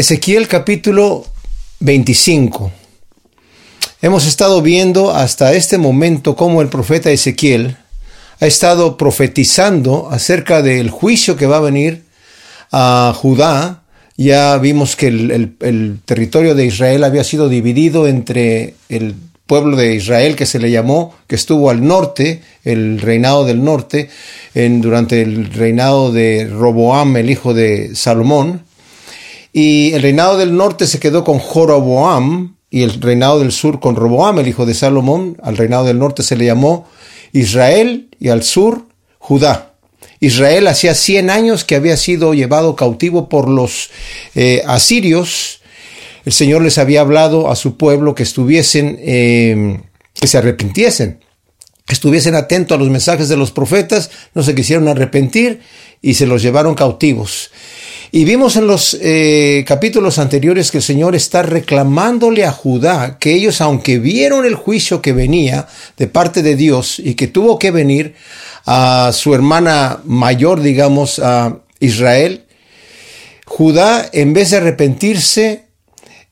Ezequiel capítulo 25. Hemos estado viendo hasta este momento cómo el profeta Ezequiel ha estado profetizando acerca del juicio que va a venir a Judá. Ya vimos que el, el territorio de Israel había sido dividido entre el pueblo de Israel que se le llamó, que estuvo al norte, el reinado del norte, en, durante el reinado de Roboam, el hijo de Salomón, y el reinado del norte se quedó con Joroboam y el reinado del sur con Roboam, el hijo de Salomón. Al reinado del norte se le llamó Israel y al sur Judá. Israel hacía 100 años que había sido llevado cautivo por los eh, asirios. El Señor les había hablado a su pueblo que estuviesen, eh, que se arrepintiesen, que estuviesen atentos a los mensajes de los profetas, no se quisieron arrepentir y se los llevaron cautivos. Y vimos en los eh, capítulos anteriores que el Señor está reclamándole a Judá que ellos, aunque vieron el juicio que venía de parte de Dios y que tuvo que venir a su hermana mayor, digamos, a Israel, Judá, en vez de arrepentirse,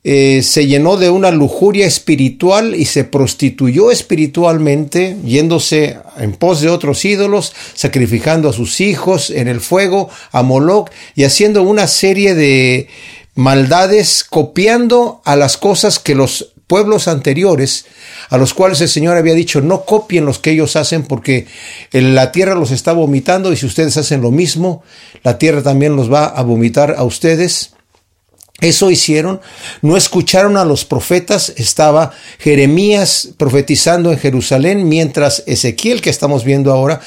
eh, se llenó de una lujuria espiritual y se prostituyó espiritualmente, yéndose en pos de otros ídolos, sacrificando a sus hijos en el fuego, a Moloch, y haciendo una serie de maldades, copiando a las cosas que los pueblos anteriores, a los cuales el Señor había dicho, no copien los que ellos hacen, porque la tierra los está vomitando, y si ustedes hacen lo mismo, la tierra también los va a vomitar a ustedes. Eso hicieron, no escucharon a los profetas, estaba Jeremías profetizando en Jerusalén, mientras Ezequiel, que estamos viendo ahora,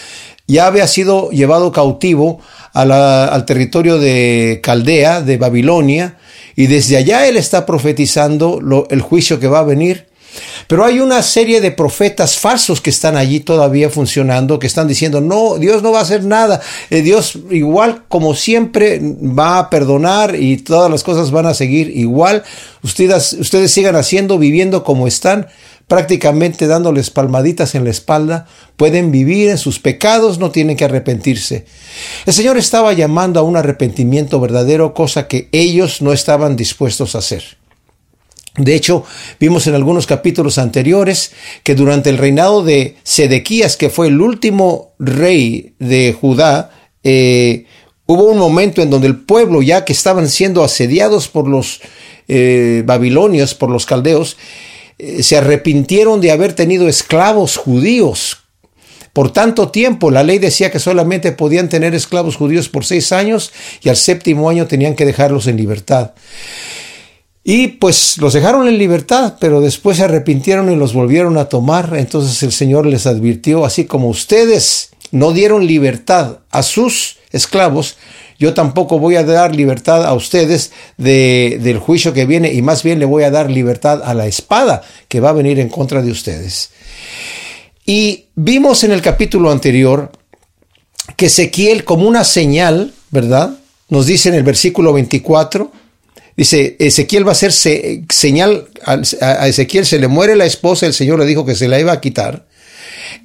ya había sido llevado cautivo al territorio de Caldea, de Babilonia, y desde allá él está profetizando el juicio que va a venir pero hay una serie de profetas falsos que están allí todavía funcionando, que están diciendo, no, Dios no va a hacer nada, eh, Dios igual como siempre va a perdonar y todas las cosas van a seguir igual, ustedes, ustedes sigan haciendo, viviendo como están, prácticamente dándoles palmaditas en la espalda, pueden vivir en sus pecados, no tienen que arrepentirse. El Señor estaba llamando a un arrepentimiento verdadero, cosa que ellos no estaban dispuestos a hacer. De hecho, vimos en algunos capítulos anteriores que durante el reinado de Sedequías, que fue el último rey de Judá, eh, hubo un momento en donde el pueblo, ya que estaban siendo asediados por los eh, babilonios, por los caldeos, eh, se arrepintieron de haber tenido esclavos judíos. Por tanto tiempo, la ley decía que solamente podían tener esclavos judíos por seis años y al séptimo año tenían que dejarlos en libertad. Y pues los dejaron en libertad, pero después se arrepintieron y los volvieron a tomar. Entonces el Señor les advirtió, así como ustedes no dieron libertad a sus esclavos, yo tampoco voy a dar libertad a ustedes de, del juicio que viene y más bien le voy a dar libertad a la espada que va a venir en contra de ustedes. Y vimos en el capítulo anterior que Ezequiel como una señal, ¿verdad? Nos dice en el versículo 24, Dice, Ezequiel va a ser señal, a Ezequiel se le muere la esposa, el Señor le dijo que se la iba a quitar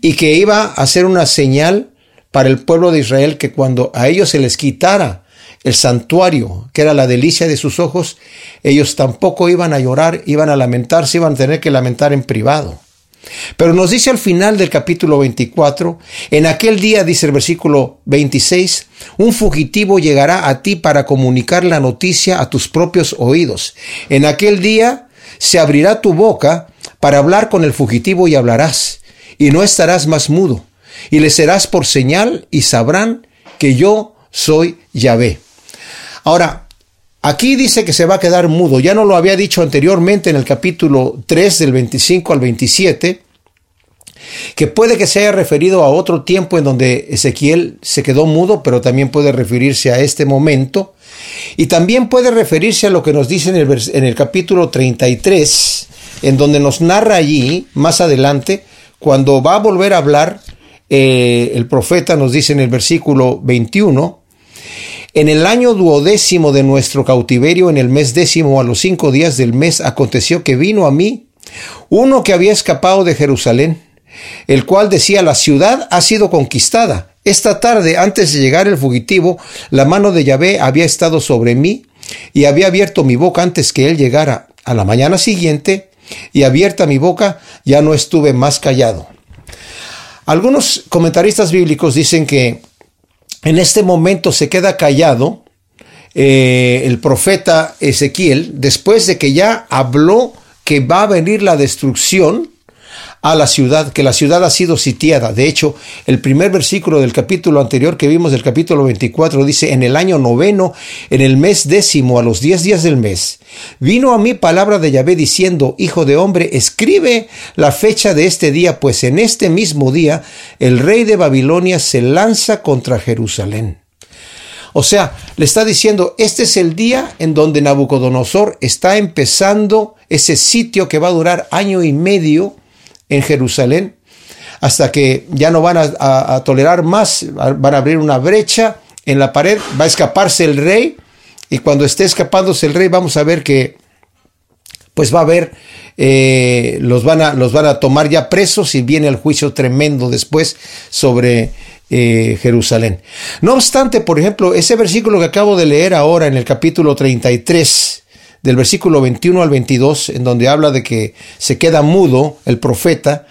y que iba a hacer una señal para el pueblo de Israel que cuando a ellos se les quitara el santuario, que era la delicia de sus ojos, ellos tampoco iban a llorar, iban a lamentarse, iban a tener que lamentar en privado. Pero nos dice al final del capítulo 24, en aquel día, dice el versículo 26, un fugitivo llegará a ti para comunicar la noticia a tus propios oídos. En aquel día se abrirá tu boca para hablar con el fugitivo y hablarás, y no estarás más mudo, y le serás por señal y sabrán que yo soy Yahvé. Ahora, Aquí dice que se va a quedar mudo. Ya no lo había dicho anteriormente en el capítulo 3 del 25 al 27, que puede que se haya referido a otro tiempo en donde Ezequiel se quedó mudo, pero también puede referirse a este momento. Y también puede referirse a lo que nos dice en el, en el capítulo 33, en donde nos narra allí, más adelante, cuando va a volver a hablar, eh, el profeta nos dice en el versículo 21, en el año duodécimo de nuestro cautiverio, en el mes décimo, a los cinco días del mes, aconteció que vino a mí uno que había escapado de Jerusalén, el cual decía, la ciudad ha sido conquistada. Esta tarde, antes de llegar el fugitivo, la mano de Yahvé había estado sobre mí, y había abierto mi boca antes que él llegara. A la mañana siguiente, y abierta mi boca, ya no estuve más callado. Algunos comentaristas bíblicos dicen que en este momento se queda callado eh, el profeta Ezequiel después de que ya habló que va a venir la destrucción a la ciudad, que la ciudad ha sido sitiada. De hecho, el primer versículo del capítulo anterior que vimos, del capítulo 24, dice, en el año noveno, en el mes décimo, a los diez días del mes, vino a mí palabra de Yahvé diciendo, Hijo de hombre, escribe la fecha de este día, pues en este mismo día el rey de Babilonia se lanza contra Jerusalén. O sea, le está diciendo, este es el día en donde Nabucodonosor está empezando ese sitio que va a durar año y medio en Jerusalén, hasta que ya no van a, tolerar más, van a abrir una brecha en la pared, va a escaparse el rey, y cuando esté escapándose el rey vamos a ver que pues va a haber, eh, los, van a, los van a tomar ya presos y viene el juicio tremendo después sobre eh, Jerusalén. No obstante, por ejemplo, ese versículo que acabo de leer ahora en el capítulo 33, del versículo 21 al 22, en donde habla de que se queda mudo el profeta,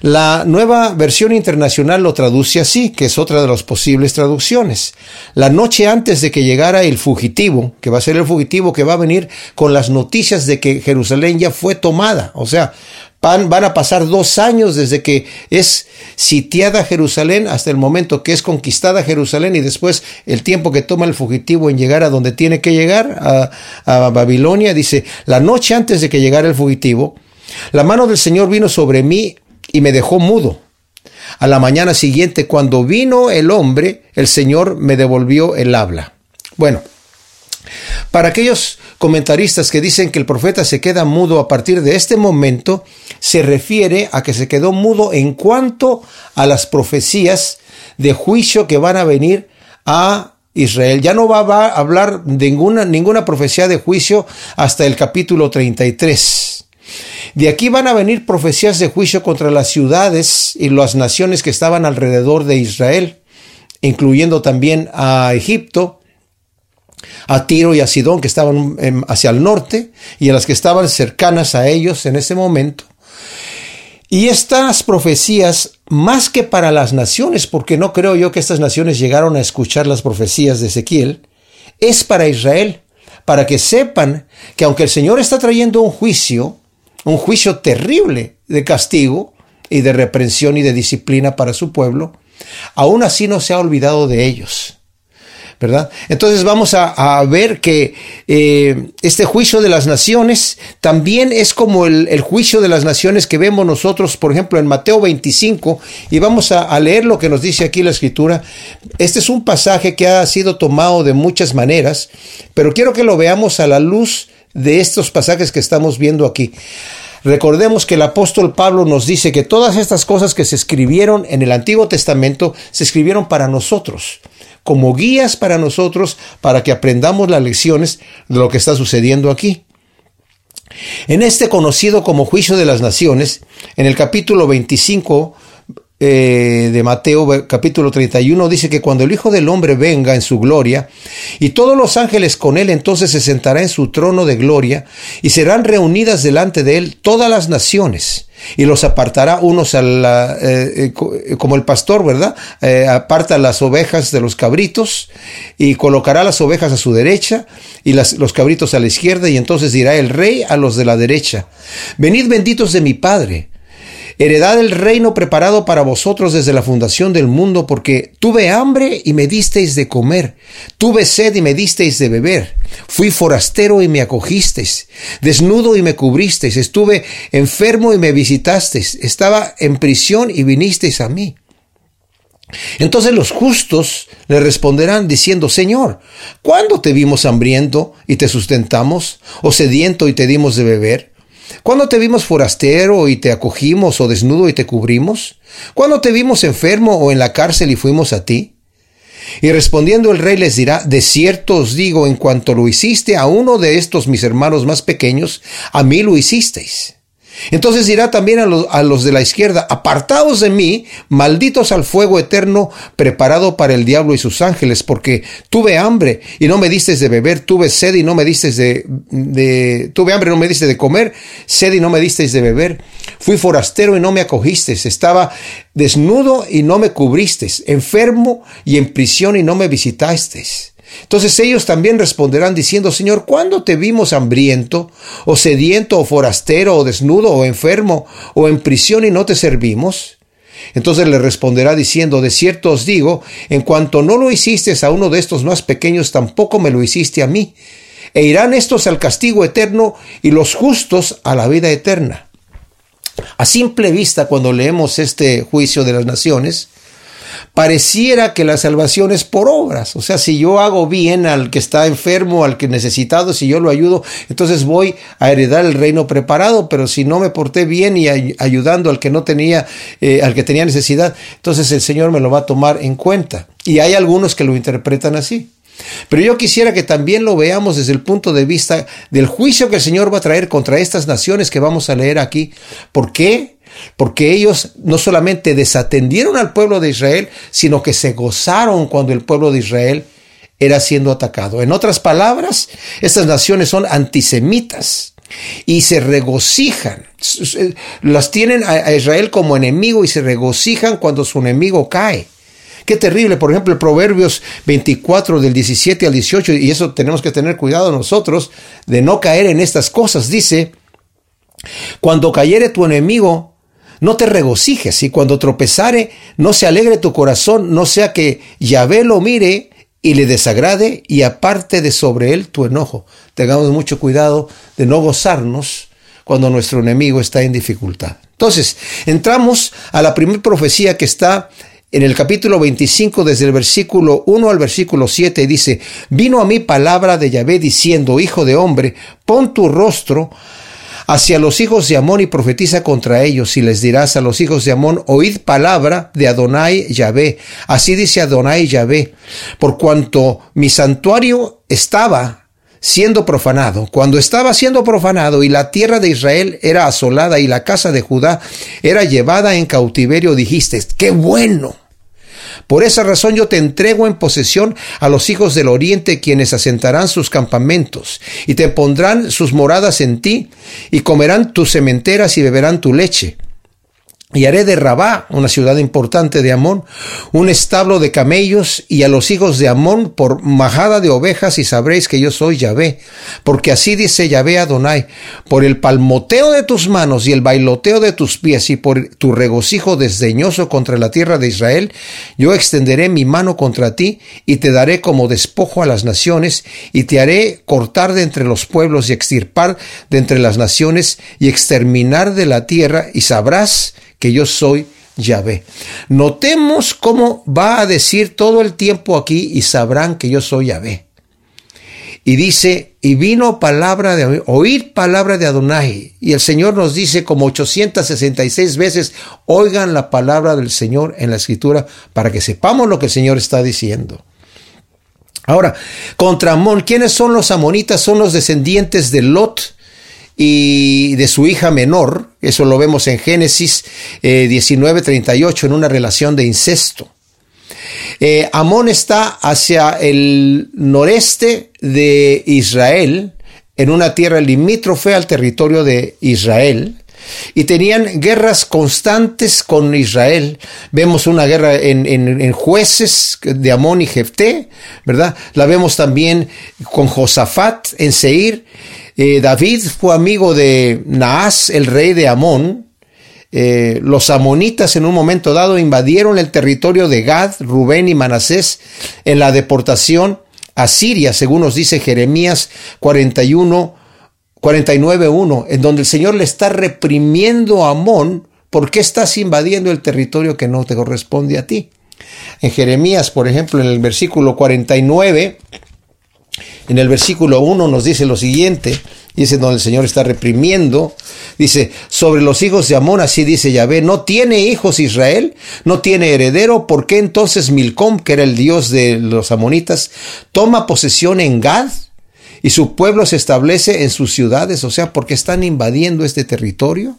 la nueva versión internacional lo traduce así, que es otra de las posibles traducciones. La noche antes de que llegara el fugitivo, que va a ser el fugitivo que va a venir con las noticias de que Jerusalén ya fue tomada, o sea, Van, a pasar dos años desde que es sitiada Jerusalén hasta el momento que es conquistada Jerusalén y después el tiempo que toma el fugitivo en llegar a donde tiene que llegar, a, a Babilonia. Dice, la noche antes de que llegara el fugitivo, la mano del Señor vino sobre mí y me dejó mudo. A la mañana siguiente, cuando vino el hombre, el Señor me devolvió el habla. Bueno, para aquellos comentaristas que dicen que el profeta se queda mudo a partir de este momento, se refiere a que se quedó mudo en cuanto a las profecías de juicio que van a venir a Israel. Ya no va, a hablar ninguna, ninguna profecía de juicio hasta el capítulo 33. De aquí van a venir profecías de juicio contra las ciudades y las naciones que estaban alrededor de Israel, incluyendo también a Egipto, a Tiro y a Sidón, que estaban hacia el norte, y a las que estaban cercanas a ellos en ese momento. Y estas profecías, más que para las naciones, porque no creo yo que estas naciones llegaron a escuchar las profecías de Ezequiel, es para Israel, para que sepan que aunque el Señor está trayendo un juicio, un juicio terrible de castigo y de reprensión y de disciplina para su pueblo, aún así no se ha olvidado de ellos. Entonces vamos a, ver que eh, este juicio de las naciones también es como el, juicio de las naciones que vemos nosotros, por ejemplo, en Mateo 25, y vamos a, a, leer lo que nos dice aquí la escritura. Este es un pasaje que ha sido tomado de muchas maneras, pero quiero que lo veamos a la luz de estos pasajes que estamos viendo aquí. Recordemos que el apóstol Pablo nos dice que todas estas cosas que se escribieron en el Antiguo Testamento se escribieron para nosotros como guías para nosotros para que aprendamos las lecciones de lo que está sucediendo aquí. En este conocido como juicio de las naciones, en el capítulo 25 eh, de Mateo capítulo 31 dice que cuando el Hijo del Hombre venga en su gloria y todos los ángeles con él, entonces se sentará en su trono de gloria y serán reunidas delante de él todas las naciones y los apartará unos a la, eh, eh, como el pastor, ¿verdad? aparta las ovejas de los cabritos y colocará las ovejas a su derecha y las, los cabritos a la izquierda y entonces dirá el rey a los de la derecha, venid benditos de mi Padre heredad el reino preparado para vosotros desde la fundación del mundo, porque tuve hambre y me disteis de comer, tuve sed y me disteis de beber, fui forastero y me acogisteis, desnudo y me cubristeis, estuve enfermo y me visitasteis, estaba en prisión y vinisteis a mí. Entonces los justos le responderán diciendo, Señor, ¿cuándo te vimos hambriento y te sustentamos, o sediento y te dimos de beber? ¿Cuándo te vimos forastero y te acogimos o desnudo y te cubrimos? ¿Cuándo te vimos enfermo o en la cárcel y fuimos a ti? Y respondiendo el rey les dirá, de cierto os digo, en cuanto lo hiciste a uno de estos mis hermanos más pequeños, a mí lo hicisteis. Entonces dirá también a los, a los, de la izquierda, apartados de mí, malditos al fuego eterno preparado para el diablo y sus ángeles, porque tuve hambre y no me diste de beber, tuve sed y no me diste de, de, tuve hambre y no me diste de comer, sed y no me diste de beber, fui forastero y no me acogiste, estaba desnudo y no me cubriste, enfermo y en prisión y no me visitasteis. Entonces ellos también responderán diciendo, Señor, ¿cuándo te vimos hambriento, o sediento, o forastero, o desnudo, o enfermo, o en prisión y no te servimos? Entonces le responderá diciendo, de cierto os digo, en cuanto no lo hiciste a uno de estos más pequeños, tampoco me lo hiciste a mí. E irán estos al castigo eterno y los justos a la vida eterna. A simple vista, cuando leemos este juicio de las naciones, pareciera que la salvación es por obras. O sea, si yo hago bien al que está enfermo, al que necesitado, si yo lo ayudo, entonces voy a heredar el reino preparado. Pero si no me porté bien y ayudando al que no tenía, eh, al que tenía necesidad, entonces el Señor me lo va a tomar en cuenta. Y hay algunos que lo interpretan así. Pero yo quisiera que también lo veamos desde el punto de vista del juicio que el Señor va a traer contra estas naciones que vamos a leer aquí. ¿Por qué? Porque ellos no solamente desatendieron al pueblo de Israel, sino que se gozaron cuando el pueblo de Israel era siendo atacado. En otras palabras, estas naciones son antisemitas y se regocijan. Las tienen a Israel como enemigo y se regocijan cuando su enemigo cae. Qué terrible, por ejemplo, Proverbios 24 del 17 al 18, y eso tenemos que tener cuidado nosotros de no caer en estas cosas. Dice, cuando cayere tu enemigo, no te regocijes y cuando tropezare, no se alegre tu corazón, no sea que Yahvé lo mire y le desagrade y aparte de sobre él tu enojo. Tengamos mucho cuidado de no gozarnos cuando nuestro enemigo está en dificultad. Entonces, entramos a la primera profecía que está en el capítulo 25, desde el versículo 1 al versículo 7, dice, vino a mí palabra de Yahvé diciendo, Hijo de hombre, pon tu rostro hacia los hijos de Amón y profetiza contra ellos y les dirás a los hijos de Amón, oíd palabra de Adonai Yahvé. Así dice Adonai Yahvé, por cuanto mi santuario estaba siendo profanado, cuando estaba siendo profanado y la tierra de Israel era asolada y la casa de Judá era llevada en cautiverio, dijiste, qué bueno por esa razón yo te entrego en posesión a los hijos del oriente, quienes asentarán sus campamentos, y te pondrán sus moradas en ti, y comerán tus sementeras y beberán tu leche. Y haré de Rabá, una ciudad importante de Amón, un establo de camellos y a los hijos de Amón por majada de ovejas y sabréis que yo soy Yahvé. Porque así dice Yahvé Adonai, por el palmoteo de tus manos y el bailoteo de tus pies y por tu regocijo desdeñoso contra la tierra de Israel, yo extenderé mi mano contra ti y te daré como despojo a las naciones y te haré cortar de entre los pueblos y extirpar de entre las naciones y exterminar de la tierra y sabrás que yo soy Yahvé. Notemos cómo va a decir todo el tiempo aquí y sabrán que yo soy Yahvé. Y dice, y vino palabra de oír palabra de Adonai. Y el Señor nos dice como 866 veces, oigan la palabra del Señor en la escritura para que sepamos lo que el Señor está diciendo. Ahora, contra Amón, ¿quiénes son los amonitas? Son los descendientes de Lot, y de su hija menor, eso lo vemos en Génesis eh, 19:38, en una relación de incesto. Eh, Amón está hacia el noreste de Israel, en una tierra limítrofe al territorio de Israel, y tenían guerras constantes con Israel. Vemos una guerra en, en, jueces de Amón y Jefté, ¿verdad? La vemos también con Josafat en Seir. Eh, David fue amigo de Naas, el rey de Amón. Eh, los amonitas en un momento dado invadieron el territorio de Gad, Rubén y Manasés en la deportación a Siria, según nos dice Jeremías 41, 49.1, en donde el Señor le está reprimiendo a Amón, ¿por qué estás invadiendo el territorio que no te corresponde a ti? En Jeremías, por ejemplo, en el versículo 49, en el versículo 1 nos dice lo siguiente, dice donde el Señor está reprimiendo, dice, sobre los hijos de Amón, así dice Yahvé, no tiene hijos Israel, no tiene heredero, ¿por qué entonces Milcom, que era el dios de los amonitas, toma posesión en Gad? Y su pueblo se establece en sus ciudades, o sea, porque están invadiendo este territorio.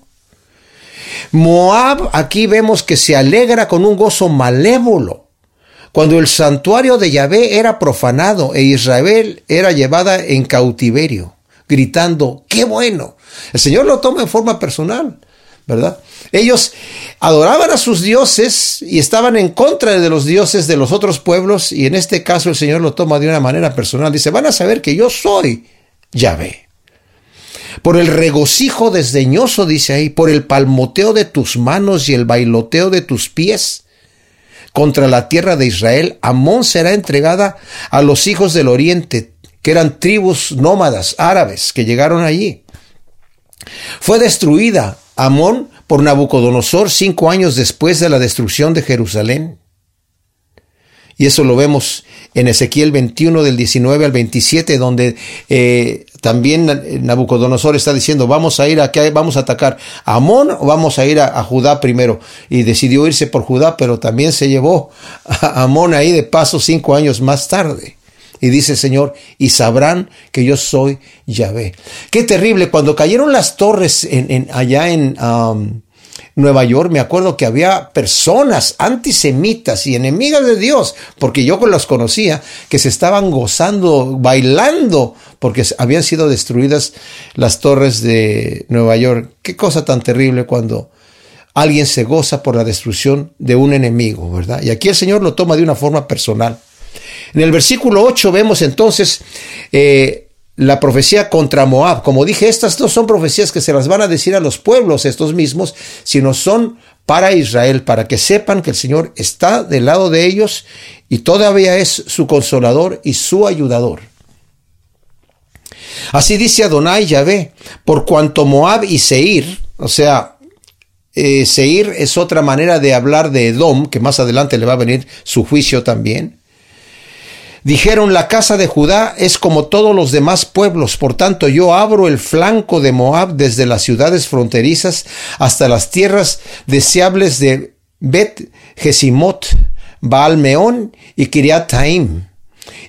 Moab aquí vemos que se alegra con un gozo malévolo. Cuando el santuario de Yahvé era profanado e Israel era llevada en cautiverio, gritando, ¡qué bueno! El Señor lo toma en forma personal, ¿verdad? Ellos adoraban a sus dioses y estaban en contra de los dioses de los otros pueblos y en este caso el Señor lo toma de una manera personal. Dice, van a saber que yo soy Yahvé por el regocijo desdeñoso, dice ahí, por el palmoteo de tus manos y el bailoteo de tus pies. Contra la tierra de Israel, Amón será entregada a los hijos del oriente, que eran tribus nómadas árabes que llegaron allí. Fue destruida Amón por Nabucodonosor cinco años después de la destrucción de Jerusalén. Y eso lo vemos en Ezequiel 21 del 19 al 27, donde eh, también Nabucodonosor está diciendo, vamos a ir a qué, vamos a atacar a Amón o vamos a ir a, Judá primero. Y decidió irse por Judá, pero también se llevó a Amón ahí de paso cinco años más tarde. Y dice el Señor, y sabrán que yo soy Yahvé. Qué terrible, cuando cayeron las torres en, allá en, Nueva York, me acuerdo que había personas antisemitas y enemigas de Dios, porque yo los conocía, que se estaban gozando, bailando, porque habían sido destruidas las torres de Nueva York. Qué cosa tan terrible cuando alguien se goza por la destrucción de un enemigo, ¿verdad? Y aquí el Señor lo toma de una forma personal. En el versículo 8 vemos entonces eh, la profecía contra Moab. Como dije, estas no son profecías que se las van a decir a los pueblos estos mismos, sino son para Israel, para que sepan que el Señor está del lado de ellos y todavía es su consolador y su ayudador. Así dice Adonai Yahvé, por cuanto Moab y Seir, o sea, eh, Seir es otra manera de hablar de Edom, que más adelante le va a venir su juicio también. Dijeron, la casa de Judá es como todos los demás pueblos, por tanto yo abro el flanco de Moab desde las ciudades fronterizas hasta las tierras deseables de Bet Jesimot, Baalmeón y Kiriat Taim.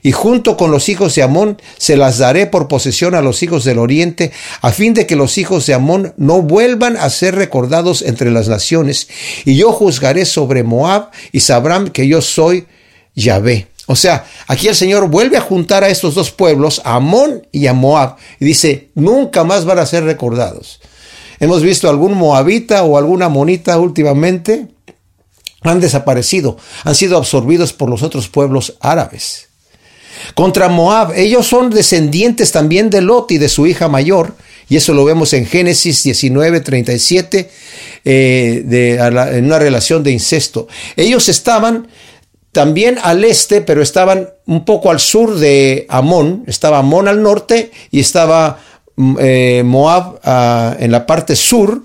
Y junto con los hijos de Amón se las daré por posesión a los hijos del oriente, a fin de que los hijos de Amón no vuelvan a ser recordados entre las naciones. Y yo juzgaré sobre Moab y sabrán que yo soy Yahvé. O sea, aquí el Señor vuelve a juntar a estos dos pueblos, a Amón y a Moab, y dice, nunca más van a ser recordados. Hemos visto algún moabita o alguna monita últimamente, han desaparecido, han sido absorbidos por los otros pueblos árabes. Contra Moab, ellos son descendientes también de Lot y de su hija mayor, y eso lo vemos en Génesis 19, 37, eh, en una relación de incesto. Ellos estaban también al este, pero estaban un poco al sur de Amón, estaba Amón al norte y estaba mm, eh, Moab ah, en la parte sur.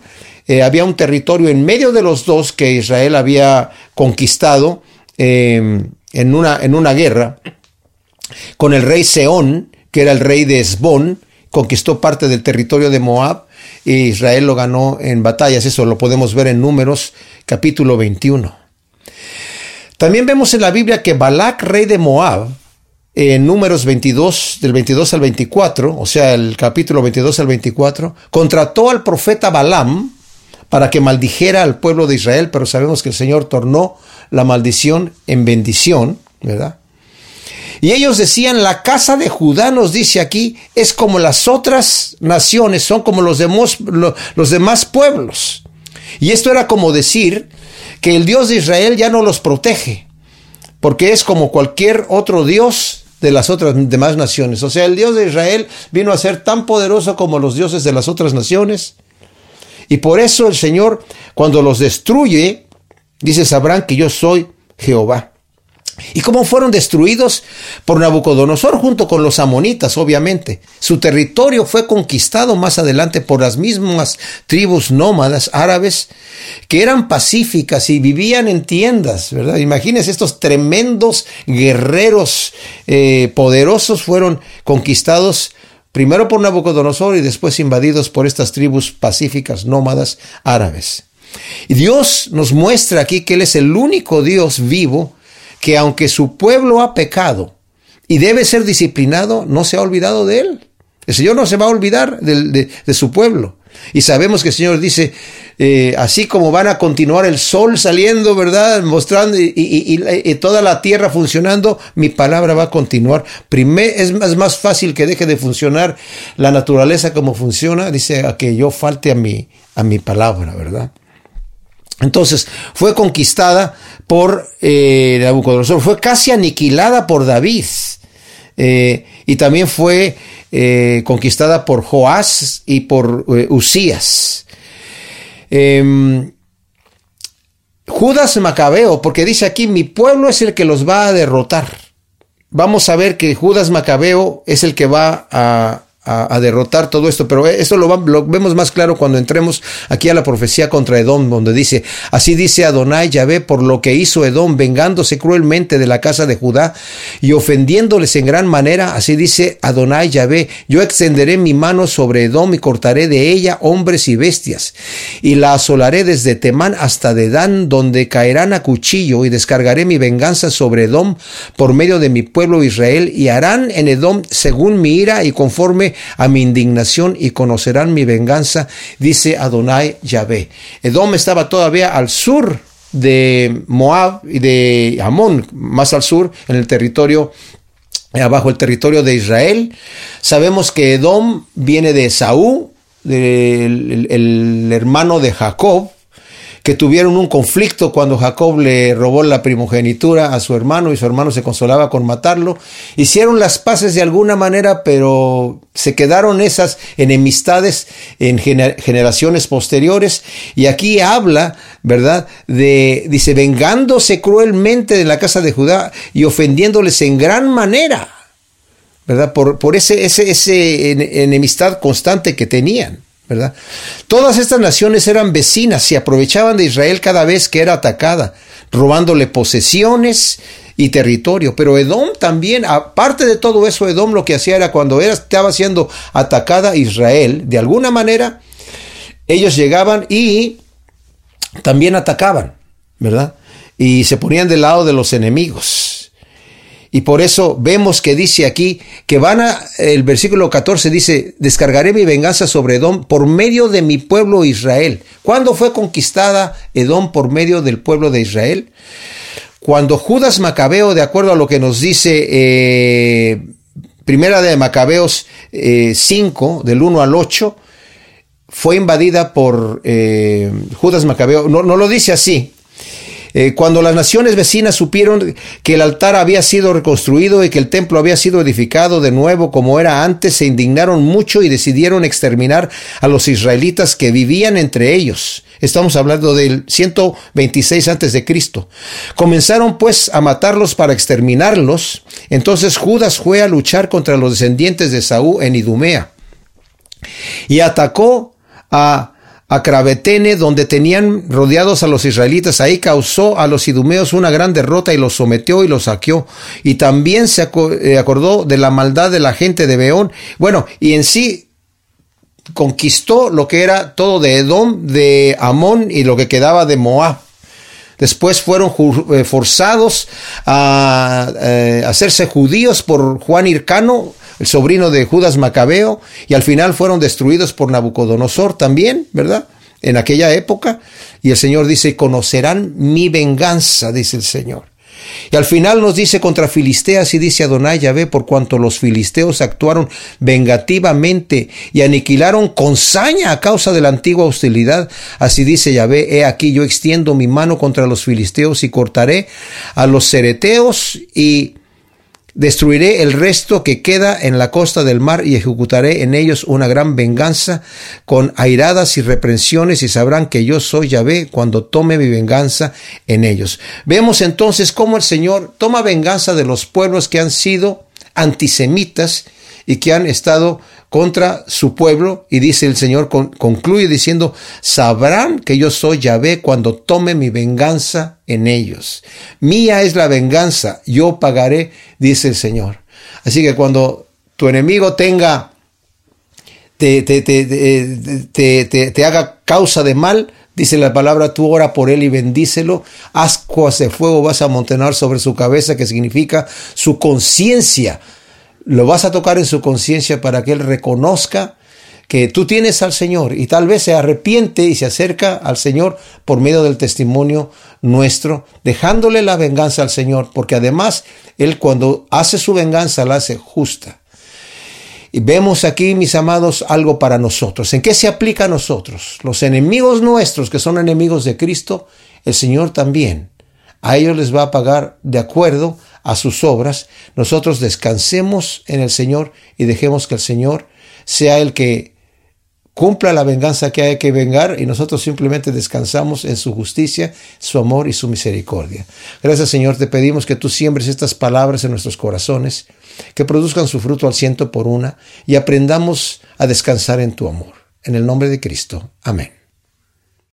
Eh, había un territorio en medio de los dos que Israel había conquistado em, en, una, en una guerra con el rey Seón, que era el rey de Esbón, conquistó parte del territorio de Moab e Israel lo ganó en batallas. Eso lo podemos ver en Números capítulo 21. También vemos en la Biblia que Balak, rey de Moab, en números 22, del 22 al 24, o sea, el capítulo 22 al 24, contrató al profeta Balaam para que maldijera al pueblo de Israel, pero sabemos que el Señor tornó la maldición en bendición, ¿verdad? Y ellos decían, la casa de Judá nos dice aquí, es como las otras naciones, son como los demás, los demás pueblos. Y esto era como decir, que el Dios de Israel ya no los protege, porque es como cualquier otro Dios de las otras demás naciones. O sea, el Dios de Israel vino a ser tan poderoso como los dioses de las otras naciones. Y por eso el Señor, cuando los destruye, dice, sabrán que yo soy Jehová. ¿Y cómo fueron destruidos por Nabucodonosor junto con los amonitas, obviamente? Su territorio fue conquistado más adelante por las mismas tribus nómadas árabes que eran pacíficas y vivían en tiendas, ¿verdad? Imagínense, estos tremendos guerreros eh, poderosos fueron conquistados primero por Nabucodonosor y después invadidos por estas tribus pacíficas nómadas árabes. Y Dios nos muestra aquí que Él es el único Dios vivo que aunque su pueblo ha pecado y debe ser disciplinado, no se ha olvidado de él. El Señor no se va a olvidar de, su pueblo. Y sabemos que el Señor dice, eh, así como van a continuar el sol saliendo, ¿verdad? Mostrando y, toda la tierra funcionando, mi palabra va a continuar. Es más, más fácil que deje de funcionar la naturaleza como funciona, dice, a que yo falte a mi, a mi palabra, ¿verdad? Entonces fue conquistada por eh, Nabucodonosor, fue casi aniquilada por David eh, y también fue eh, conquistada por Joás y por eh, Usías. Em, Judas Macabeo, porque dice aquí, mi pueblo es el que los va a derrotar. Vamos a ver que Judas Macabeo es el que va a, a, derrotar todo esto, pero eso lo, lo, vemos más claro cuando entremos aquí a la profecía contra Edom, donde dice, así dice Adonai Yahvé por lo que hizo Edom, vengándose cruelmente de la casa de Judá y ofendiéndoles en gran manera, así dice Adonai Yahvé, yo extenderé mi mano sobre Edom y cortaré de ella hombres y bestias, y la asolaré desde Temán hasta Dedán, donde caerán a cuchillo, y descargaré mi venganza sobre Edom por medio de mi pueblo Israel, y harán en Edom según mi ira y conforme a mi indignación y conocerán mi venganza, dice Adonai Yahvé. Edom estaba todavía al sur de Moab y de Amón, más al sur, en el territorio abajo el territorio de Israel. Sabemos que Edom viene de Saúl, el hermano de Jacob, que tuvieron un conflicto cuando Jacob le robó la primogenitura a su hermano y su hermano se consolaba con matarlo. Hicieron las paces de alguna manera, pero se quedaron esas enemistades en generaciones posteriores. Y aquí habla, ¿verdad? De, dice, vengándose cruelmente de la casa de Judá y ofendiéndoles en gran manera. ¿verdad? Por, por ese, ese, ese enemistad constante que tenían. Todas estas naciones eran vecinas y aprovechaban de Israel cada vez que era atacada, robándole posesiones y territorio. Pero Edom también, aparte de todo eso, Edom lo que hacía era cuando estaba siendo atacada Israel, de alguna manera, ellos llegaban y también atacaban, ¿verdad? Y se ponían del lado de los enemigos. Y por eso vemos que dice aquí que van a, el versículo 14 dice, descargaré mi venganza sobre Edom por medio de mi pueblo Israel. ¿Cuándo fue conquistada Edom por medio del pueblo de Israel? Cuando Judas Macabeo, de acuerdo a lo que nos dice eh, Primera de Macabeos 5, eh, del 1 al 8, fue invadida por eh, Judas Macabeo. No, no lo dice así, eh, cuando las naciones vecinas supieron que el altar había sido reconstruido y que el templo había sido edificado de nuevo como era antes, se indignaron mucho y decidieron exterminar a los israelitas que vivían entre ellos. Estamos hablando del 126 antes de Cristo. Comenzaron pues a matarlos para exterminarlos. Entonces Judas fue a luchar contra los descendientes de Saúl en Idumea y atacó a a Cravetene, donde tenían rodeados a los israelitas. Ahí causó a los idumeos una gran derrota y los sometió y los saqueó. Y también se eh, acordó de la maldad de la gente de Beón. Bueno, y en sí conquistó lo que era todo de Edom, de Amón y lo que quedaba de Moab. Después fueron eh, forzados a, eh, hacerse judíos por Juan Hircano, el sobrino de Judas Macabeo, y al final fueron destruidos por Nabucodonosor también, ¿verdad? En aquella época. Y el Señor dice, conocerán mi venganza, dice el Señor. Y al final nos dice contra Filisteas y dice Adonai Yahvé, por cuanto los filisteos actuaron vengativamente y aniquilaron con saña a causa de la antigua hostilidad. Así dice Yahvé, he aquí yo extiendo mi mano contra los filisteos y cortaré a los cereteos y Destruiré el resto que queda en la costa del mar y ejecutaré en ellos una gran venganza con airadas y reprensiones y sabrán que yo soy Yahvé cuando tome mi venganza en ellos. Vemos entonces cómo el Señor toma venganza de los pueblos que han sido antisemitas y que han estado contra su pueblo. Y dice el Señor, concluye diciendo, sabrán que yo soy Yahvé cuando tome mi venganza en ellos. Mía es la venganza, yo pagaré, dice el Señor. Así que cuando tu enemigo tenga, te, te, te, te haga causa de mal, Dice la palabra, tú ora por él y bendícelo. Ascuas de fuego vas a montenar sobre su cabeza, que significa su conciencia lo vas a tocar en su conciencia para que él reconozca que tú tienes al Señor y tal vez se arrepiente y se acerca al Señor por medio del testimonio nuestro, dejándole la venganza al Señor, porque además Él cuando hace su venganza la hace justa. Y vemos aquí, mis amados, algo para nosotros. ¿En qué se aplica a nosotros? Los enemigos nuestros, que son enemigos de Cristo, el Señor también. A ellos les va a pagar de acuerdo a sus obras. Nosotros descansemos en el Señor y dejemos que el Señor sea el que cumpla la venganza que hay que vengar y nosotros simplemente descansamos en su justicia, su amor y su misericordia. Gracias Señor, te pedimos que tú siembres estas palabras en nuestros corazones, que produzcan su fruto al ciento por una y aprendamos a descansar en tu amor. En el nombre de Cristo. Amén.